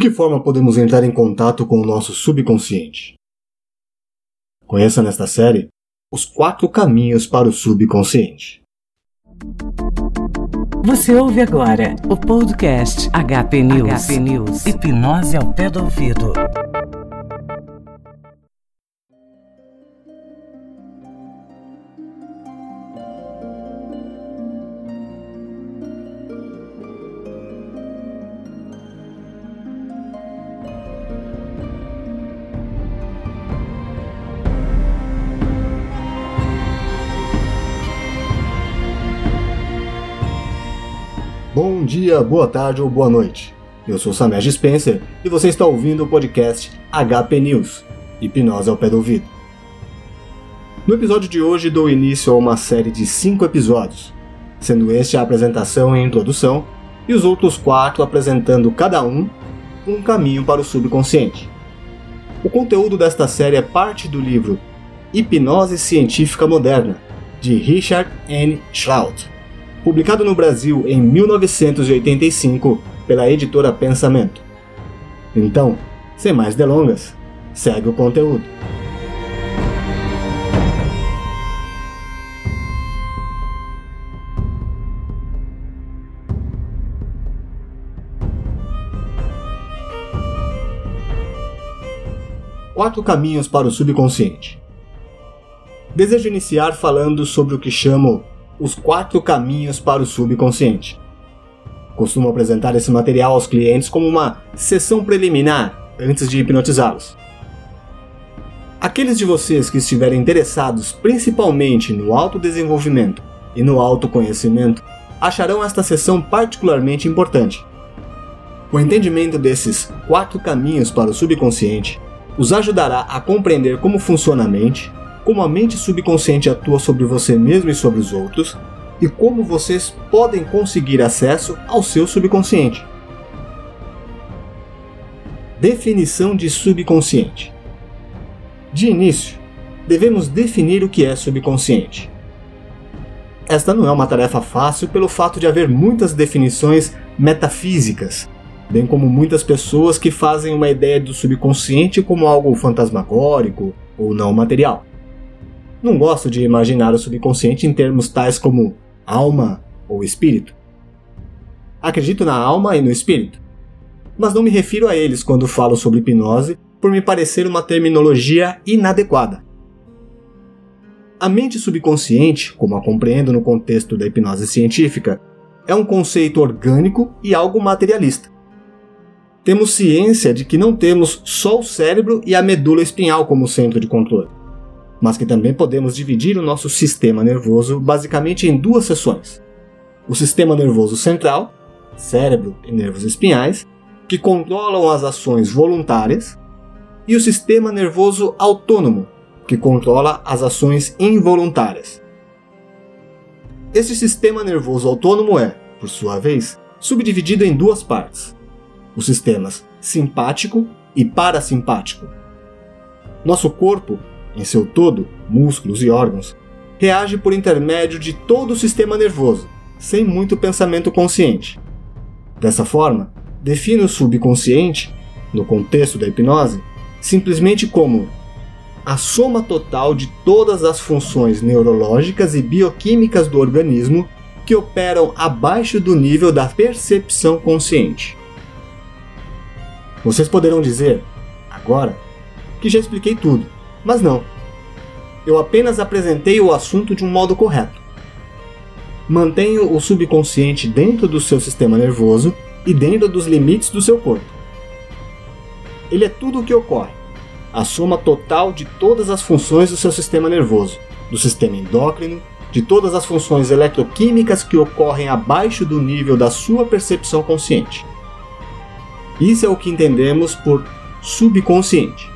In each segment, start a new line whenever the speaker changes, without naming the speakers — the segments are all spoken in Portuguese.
De que forma podemos entrar em contato com o nosso subconsciente? Conheça nesta série os quatro caminhos para o subconsciente.
Você ouve agora o podcast HP News. HP News. Hipnose ao pé do ouvido.
Bom dia, boa tarde ou boa noite. Eu sou Samej Spencer e você está ouvindo o podcast HP News Hipnose ao pé do ouvido. No episódio de hoje dou início a uma série de cinco episódios, sendo este a apresentação e introdução e os outros quatro apresentando cada um um caminho para o subconsciente. O conteúdo desta série é parte do livro Hipnose Científica Moderna, de Richard N. Schraut publicado no Brasil em 1985 pela editora Pensamento. Então, sem mais delongas, segue o conteúdo. Quatro caminhos para o subconsciente. Desejo iniciar falando sobre o que chamo os quatro caminhos para o subconsciente. Costumo apresentar esse material aos clientes como uma sessão preliminar antes de hipnotizá-los. Aqueles de vocês que estiverem interessados principalmente no autodesenvolvimento e no autoconhecimento acharão esta sessão particularmente importante. O entendimento desses quatro caminhos para o subconsciente os ajudará a compreender como funciona a mente, como a mente subconsciente atua sobre você mesmo e sobre os outros, e como vocês podem conseguir acesso ao seu subconsciente. Definição de subconsciente. De início, devemos definir o que é subconsciente. Esta não é uma tarefa fácil pelo fato de haver muitas definições metafísicas, bem como muitas pessoas que fazem uma ideia do subconsciente como algo fantasmagórico ou não material. Não gosto de imaginar o subconsciente em termos tais como alma ou espírito. Acredito na alma e no espírito, mas não me refiro a eles quando falo sobre hipnose por me parecer uma terminologia inadequada. A mente subconsciente, como a compreendo no contexto da hipnose científica, é um conceito orgânico e algo materialista. Temos ciência de que não temos só o cérebro e a medula espinhal como centro de controle mas que também podemos dividir o nosso sistema nervoso basicamente em duas seções: o sistema nervoso central, cérebro e nervos espinhais, que controlam as ações voluntárias, e o sistema nervoso autônomo, que controla as ações involuntárias. Esse sistema nervoso autônomo é, por sua vez, subdividido em duas partes: os sistemas simpático e parasimpático. Nosso corpo em seu todo, músculos e órgãos, reage por intermédio de todo o sistema nervoso, sem muito pensamento consciente. Dessa forma, define o subconsciente, no contexto da hipnose, simplesmente como a soma total de todas as funções neurológicas e bioquímicas do organismo que operam abaixo do nível da percepção consciente. Vocês poderão dizer, agora, que já expliquei tudo. Mas não. Eu apenas apresentei o assunto de um modo correto. Mantenho o subconsciente dentro do seu sistema nervoso e dentro dos limites do seu corpo. Ele é tudo o que ocorre, a soma total de todas as funções do seu sistema nervoso, do sistema endócrino, de todas as funções eletroquímicas que ocorrem abaixo do nível da sua percepção consciente. Isso é o que entendemos por subconsciente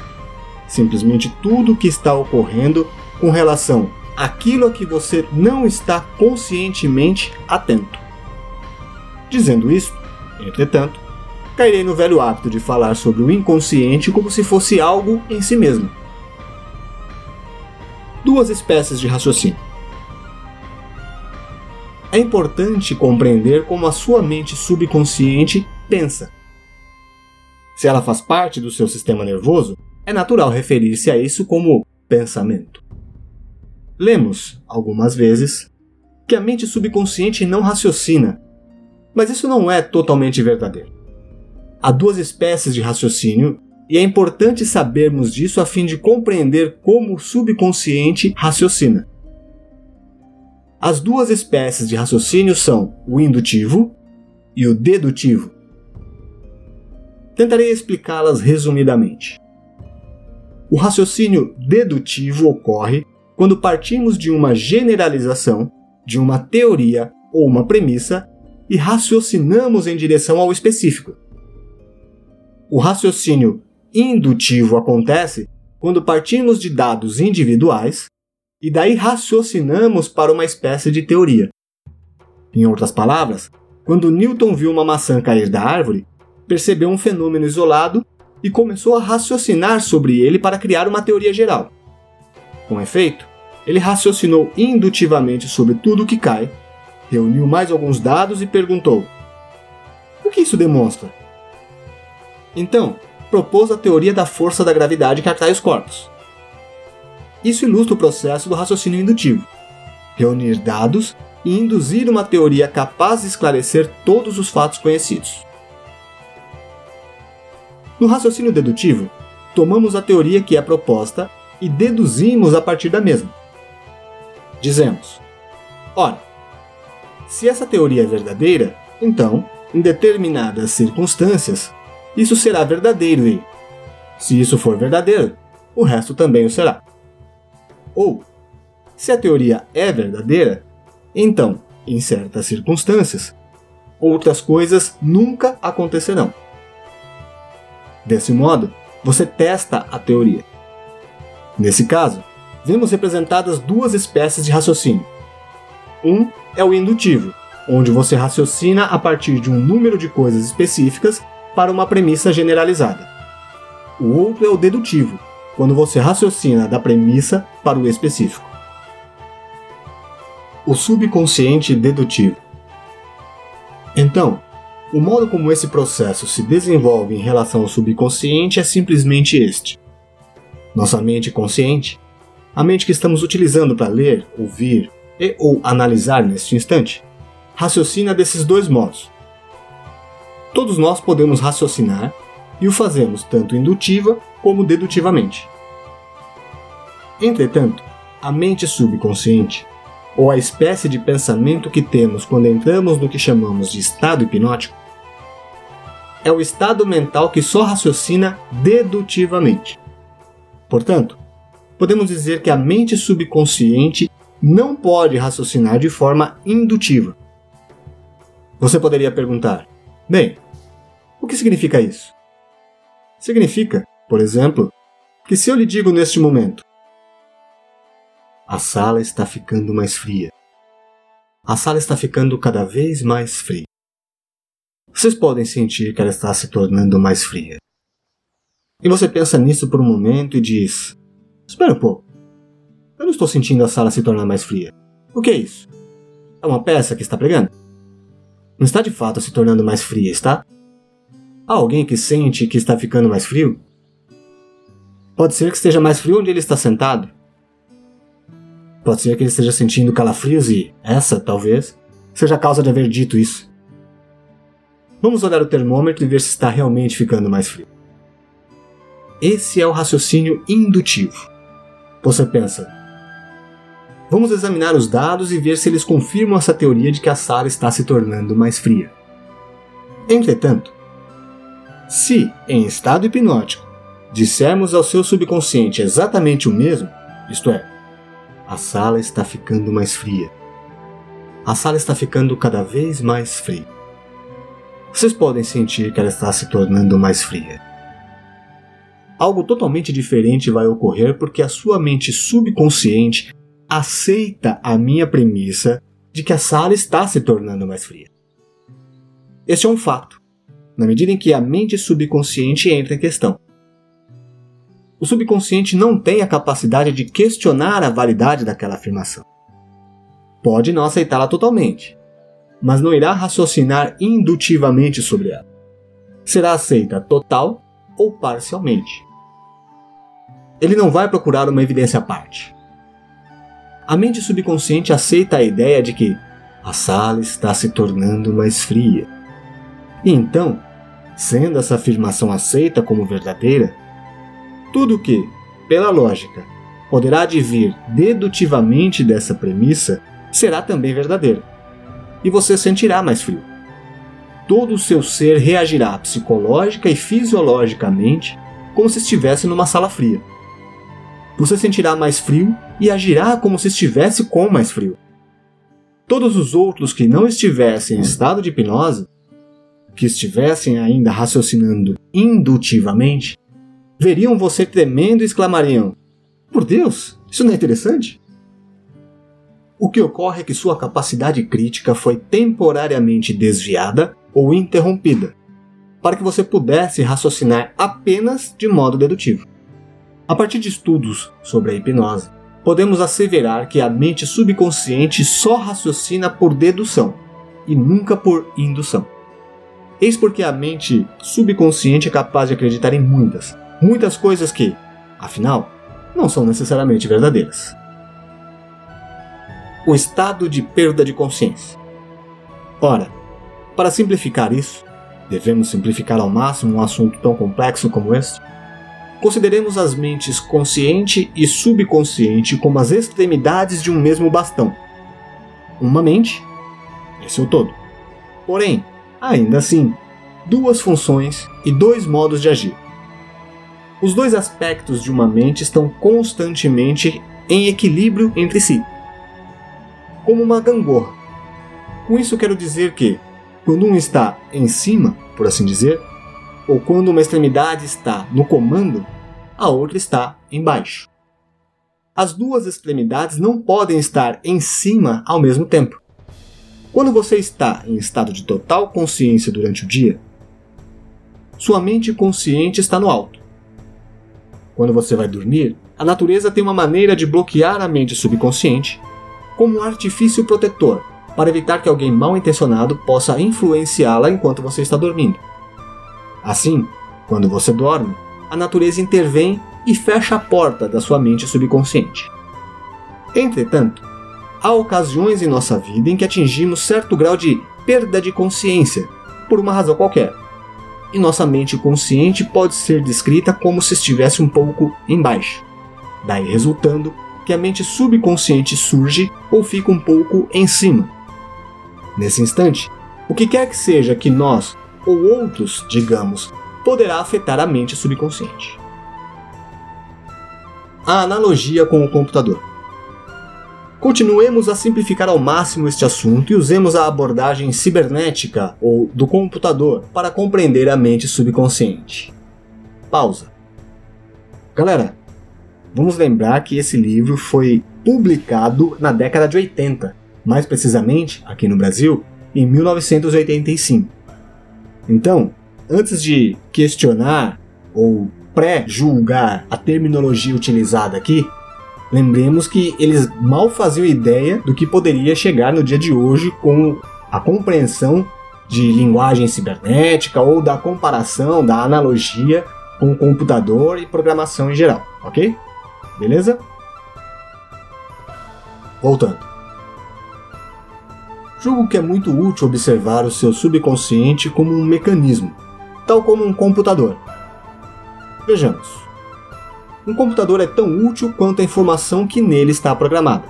simplesmente tudo o que está ocorrendo com relação àquilo a que você não está conscientemente atento. Dizendo isso, entretanto, cairei no velho hábito de falar sobre o inconsciente como se fosse algo em si mesmo. Duas espécies de raciocínio. É importante compreender como a sua mente subconsciente pensa. Se ela faz parte do seu sistema nervoso, é natural referir-se a isso como pensamento. Lemos, algumas vezes, que a mente subconsciente não raciocina, mas isso não é totalmente verdadeiro. Há duas espécies de raciocínio e é importante sabermos disso a fim de compreender como o subconsciente raciocina. As duas espécies de raciocínio são o indutivo e o dedutivo. Tentarei explicá-las resumidamente. O raciocínio dedutivo ocorre quando partimos de uma generalização, de uma teoria ou uma premissa e raciocinamos em direção ao específico. O raciocínio indutivo acontece quando partimos de dados individuais e daí raciocinamos para uma espécie de teoria. Em outras palavras, quando Newton viu uma maçã cair da árvore, percebeu um fenômeno isolado e começou a raciocinar sobre ele para criar uma teoria geral. Com efeito, ele raciocinou indutivamente sobre tudo o que cai, reuniu mais alguns dados e perguntou: O que isso demonstra? Então, propôs a teoria da força da gravidade que atrai os corpos. Isso ilustra o processo do raciocínio indutivo: reunir dados e induzir uma teoria capaz de esclarecer todos os fatos conhecidos. No raciocínio dedutivo, tomamos a teoria que é proposta e deduzimos a partir da mesma. Dizemos: ora, se essa teoria é verdadeira, então, em determinadas circunstâncias, isso será verdadeiro e, se isso for verdadeiro, o resto também o será. Ou, se a teoria é verdadeira, então, em certas circunstâncias, outras coisas nunca acontecerão. Desse modo, você testa a teoria. Nesse caso, vemos representadas duas espécies de raciocínio. Um é o indutivo, onde você raciocina a partir de um número de coisas específicas para uma premissa generalizada. O outro é o dedutivo, quando você raciocina da premissa para o específico. O subconsciente dedutivo. Então, o modo como esse processo se desenvolve em relação ao subconsciente é simplesmente este. Nossa mente consciente, a mente que estamos utilizando para ler, ouvir e ou analisar neste instante, raciocina desses dois modos. Todos nós podemos raciocinar e o fazemos tanto indutiva como dedutivamente. Entretanto, a mente subconsciente, ou a espécie de pensamento que temos quando entramos no que chamamos de estado hipnótico, é o estado mental que só raciocina dedutivamente. Portanto, podemos dizer que a mente subconsciente não pode raciocinar de forma indutiva. Você poderia perguntar: bem, o que significa isso? Significa, por exemplo, que se eu lhe digo neste momento, a sala está ficando mais fria. A sala está ficando cada vez mais fria. Vocês podem sentir que ela está se tornando mais fria. E você pensa nisso por um momento e diz: Espera um pouco. Eu não estou sentindo a sala se tornar mais fria. O que é isso? É uma peça que está pregando? Não está de fato se tornando mais fria, está? Há alguém que sente que está ficando mais frio? Pode ser que esteja mais frio onde ele está sentado, Pode ser que ele esteja sentindo calafrios e essa, talvez, seja a causa de haver dito isso. Vamos olhar o termômetro e ver se está realmente ficando mais frio. Esse é o raciocínio indutivo. Você pensa, vamos examinar os dados e ver se eles confirmam essa teoria de que a sala está se tornando mais fria. Entretanto, se, em estado hipnótico, dissermos ao seu subconsciente exatamente o mesmo, isto é, a sala está ficando mais fria. A sala está ficando cada vez mais fria. Vocês podem sentir que ela está se tornando mais fria. Algo totalmente diferente vai ocorrer porque a sua mente subconsciente aceita a minha premissa de que a sala está se tornando mais fria. Este é um fato, na medida em que a mente subconsciente entra em questão. O subconsciente não tem a capacidade de questionar a validade daquela afirmação. Pode não aceitá-la totalmente, mas não irá raciocinar indutivamente sobre ela. Será aceita total ou parcialmente. Ele não vai procurar uma evidência à parte. A mente subconsciente aceita a ideia de que a sala está se tornando mais fria. E então, sendo essa afirmação aceita como verdadeira, tudo que, pela lógica, poderá advir dedutivamente dessa premissa será também verdadeiro. E você sentirá mais frio. Todo o seu ser reagirá psicológica e fisiologicamente como se estivesse numa sala fria. Você sentirá mais frio e agirá como se estivesse com mais frio. Todos os outros que não estivessem em estado de hipnose, que estivessem ainda raciocinando indutivamente, veriam você tremendo e exclamariam: Por Deus, isso não é interessante? O que ocorre é que sua capacidade crítica foi temporariamente desviada ou interrompida, para que você pudesse raciocinar apenas de modo dedutivo. A partir de estudos sobre a hipnose, podemos asseverar que a mente subconsciente só raciocina por dedução e nunca por indução. Eis porque a mente subconsciente é capaz de acreditar em muitas, muitas coisas que, afinal, não são necessariamente verdadeiras. O estado de perda de consciência. Ora, para simplificar isso, devemos simplificar ao máximo um assunto tão complexo como este? Consideremos as mentes consciente e subconsciente como as extremidades de um mesmo bastão. Uma mente, é o todo. Porém, ainda assim, duas funções e dois modos de agir. Os dois aspectos de uma mente estão constantemente em equilíbrio entre si, como uma gangorra. Com isso quero dizer que, quando um está em cima, por assim dizer, ou quando uma extremidade está no comando, a outra está embaixo. As duas extremidades não podem estar em cima ao mesmo tempo. Quando você está em estado de total consciência durante o dia, sua mente consciente está no alto. Quando você vai dormir, a natureza tem uma maneira de bloquear a mente subconsciente como um artifício protetor para evitar que alguém mal intencionado possa influenciá-la enquanto você está dormindo. Assim, quando você dorme, a natureza intervém e fecha a porta da sua mente subconsciente. Entretanto, há ocasiões em nossa vida em que atingimos certo grau de perda de consciência, por uma razão qualquer. E nossa mente consciente pode ser descrita como se estivesse um pouco embaixo, daí resultando que a mente subconsciente surge ou fica um pouco em cima. Nesse instante, o que quer que seja que nós ou outros, digamos, poderá afetar a mente subconsciente. A analogia com o computador. Continuemos a simplificar ao máximo este assunto e usemos a abordagem cibernética ou do computador para compreender a mente subconsciente. Pausa. Galera, vamos lembrar que esse livro foi publicado na década de 80, mais precisamente aqui no Brasil, em 1985. Então, antes de questionar ou pré-julgar a terminologia utilizada aqui, lembremos que eles mal faziam ideia do que poderia chegar no dia de hoje com a compreensão de linguagem cibernética ou da comparação, da analogia com o computador e programação em geral, ok? Beleza? Voltando. Julgo que é muito útil observar o seu subconsciente como um mecanismo, tal como um computador. Vejamos. Um computador é tão útil quanto a informação que nele está programada.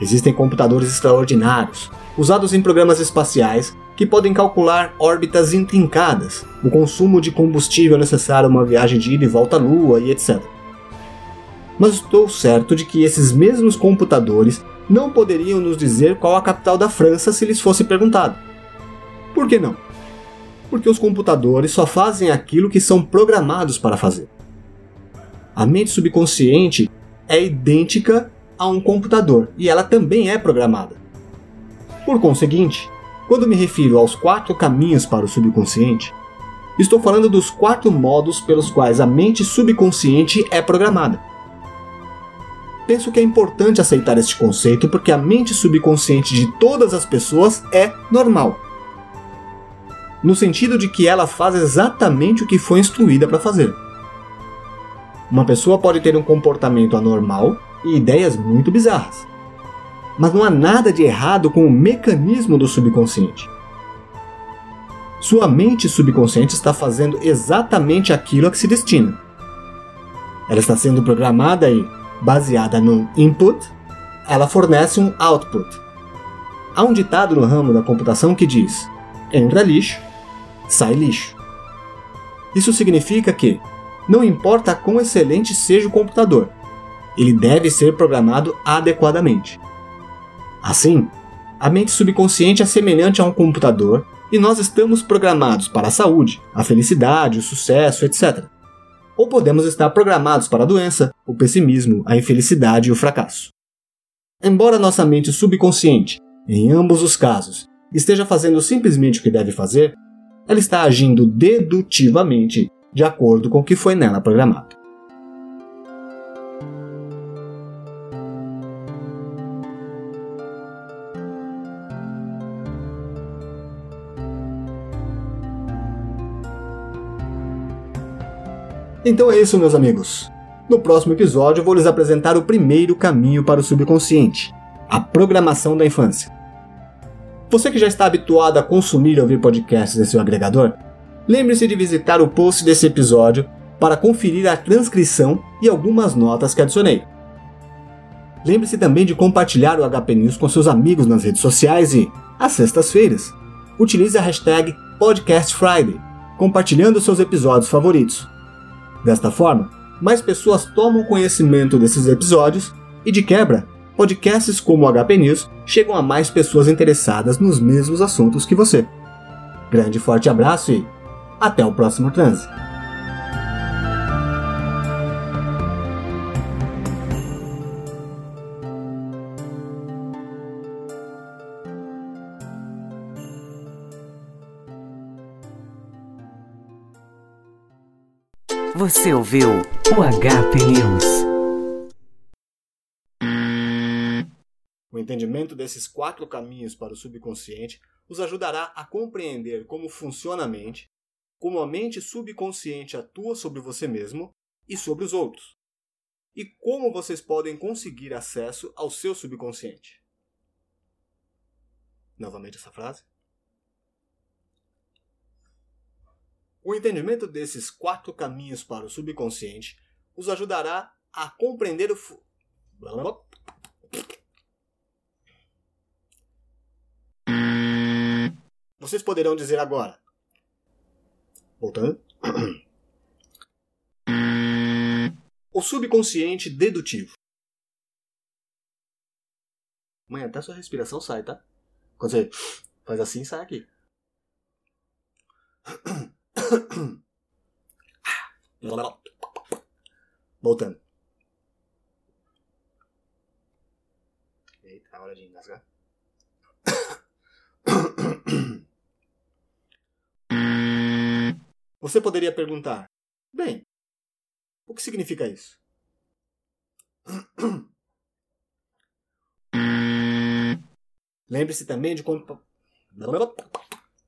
Existem computadores extraordinários, usados em programas espaciais, que podem calcular órbitas intrincadas, o consumo de combustível necessário a uma viagem de ida e volta à Lua e etc. Mas estou certo de que esses mesmos computadores não poderiam nos dizer qual a capital da França se lhes fosse perguntado. Por que não? Porque os computadores só fazem aquilo que são programados para fazer. A mente subconsciente é idêntica a um computador e ela também é programada. Por conseguinte, quando me refiro aos quatro caminhos para o subconsciente, estou falando dos quatro modos pelos quais a mente subconsciente é programada penso que é importante aceitar este conceito porque a mente subconsciente de todas as pessoas é normal. no sentido de que ela faz exatamente o que foi instruída para fazer. Uma pessoa pode ter um comportamento anormal e ideias muito bizarras. Mas não há nada de errado com o mecanismo do subconsciente. Sua mente subconsciente está fazendo exatamente aquilo a que se destina. Ela está sendo programada e, baseada num input, ela fornece um output. Há um ditado no ramo da computação que diz: entra lixo, sai lixo. Isso significa que, não importa quão excelente seja o computador, ele deve ser programado adequadamente. Assim, a mente subconsciente é semelhante a um computador e nós estamos programados para a saúde, a felicidade, o sucesso, etc. Ou podemos estar programados para a doença, o pessimismo, a infelicidade e o fracasso. Embora nossa mente subconsciente, em ambos os casos, esteja fazendo simplesmente o que deve fazer, ela está agindo dedutivamente de acordo com o que foi nela programado. Então é isso, meus amigos. No próximo episódio, vou lhes apresentar o primeiro caminho para o subconsciente: a programação da infância. Você que já está habituado a consumir e ouvir podcasts em seu agregador, lembre-se de visitar o post desse episódio para conferir a transcrição e algumas notas que adicionei. Lembre-se também de compartilhar o HP News com seus amigos nas redes sociais e, às sextas-feiras, utilize a hashtag PodcastFriday, compartilhando seus episódios favoritos. Desta forma, mais pessoas tomam conhecimento desses episódios e, de quebra, podcasts como o HP News chegam a mais pessoas interessadas nos mesmos assuntos que você. Grande forte abraço e até o próximo transe.
Você ouviu o HP News.
O entendimento desses quatro caminhos para o subconsciente os ajudará a compreender como funciona a mente, como a mente subconsciente atua sobre você mesmo e sobre os outros, e como vocês podem conseguir acesso ao seu subconsciente. Novamente essa frase. O entendimento desses quatro caminhos para o subconsciente os ajudará a compreender o. Fu... Vocês poderão dizer agora. Voltando. O subconsciente dedutivo. Mãe, até sua respiração sai, tá? Quando você faz assim, sai aqui. Voltando. Eita, hora de engasgar. Você poderia perguntar: bem, o que significa isso? Lembre-se também de quando.